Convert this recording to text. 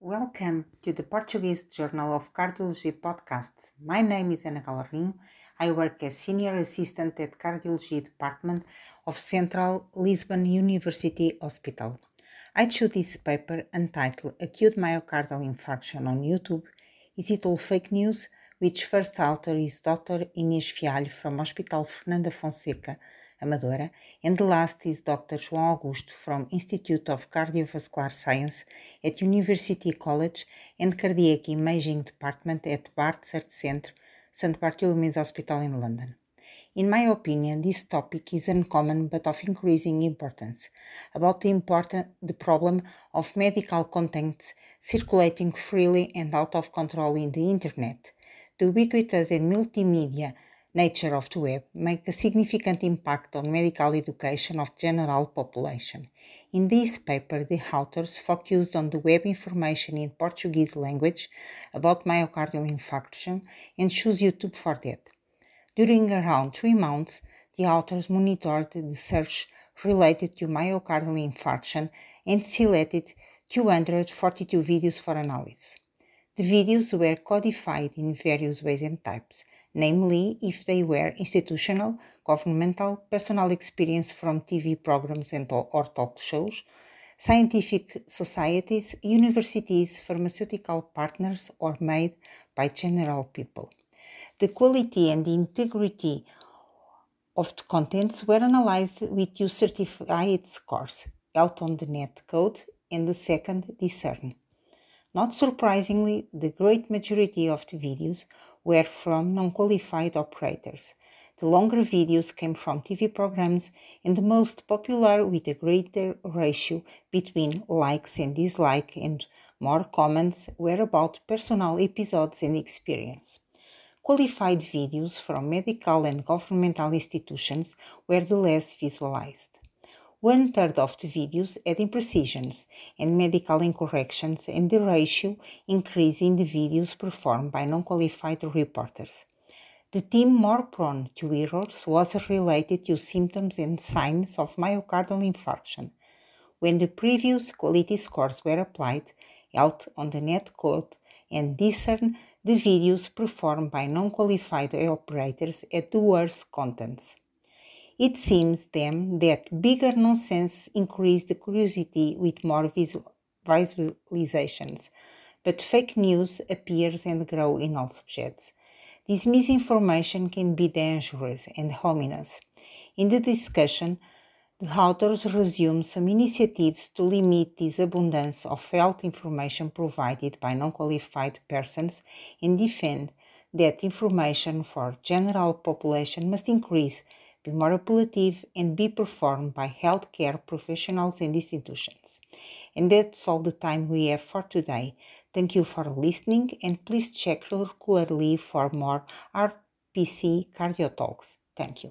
Welcome to the Portuguese Journal of Cardiology podcast. My name is Ana Galrinho. I work as Senior Assistant at Cardiology Department of Central Lisbon University Hospital. I chose this paper entitled Acute Myocardial Infarction on YouTube. Is it all fake news? Which first author is Dr. Inês Fialho from Hospital Fernando Fonseca, Amadora, and the last is Dr. João Augusto from Institute of Cardiovascular Science at University College and Cardiac Imaging Department at Barts Heart Centre, St. Bartholomew's Hospital in London. In my opinion, this topic is uncommon but of increasing importance about the important the problem of medical contents circulating freely and out of control in the internet. The ubiquitous and multimedia nature of the web make a significant impact on medical education of general population. In this paper, the authors focused on the web information in Portuguese language about myocardial infarction and choose YouTube for that. During around three months, the authors monitored the search related to myocardial infarction and selected 242 videos for analysis. The videos were codified in various ways and types namely if they were institutional, governmental, personal experience from TV programs and or talk shows, scientific societies, universities, pharmaceutical partners, or made by general people. The quality and the integrity of the contents were analyzed with two certified scores, Health on the Net Code and the second Discern. Not surprisingly, the great majority of the videos were from non qualified operators. The longer videos came from TV programs, and the most popular, with a greater ratio between likes and dislikes and more comments, were about personal episodes and experience. Qualified videos from medical and governmental institutions were the less visualized. One third of the videos had imprecisions and medical incorrections, and the ratio increased in the videos performed by non qualified reporters. The team more prone to errors was related to symptoms and signs of myocardial infarction. When the previous quality scores were applied, Health on the Net Code and discern the videos performed by non qualified operators at the worst contents. It seems then that bigger nonsense increased the curiosity with more visual, visualizations, but fake news appears and grows in all subjects. This misinformation can be dangerous and ominous. In the discussion, the authors resume some initiatives to limit this abundance of health information provided by non qualified persons and defend that information for general population must increase be more and be performed by healthcare professionals and institutions. And that's all the time we have for today. Thank you for listening and please check regularly for more RPC Cardio Talks. Thank you.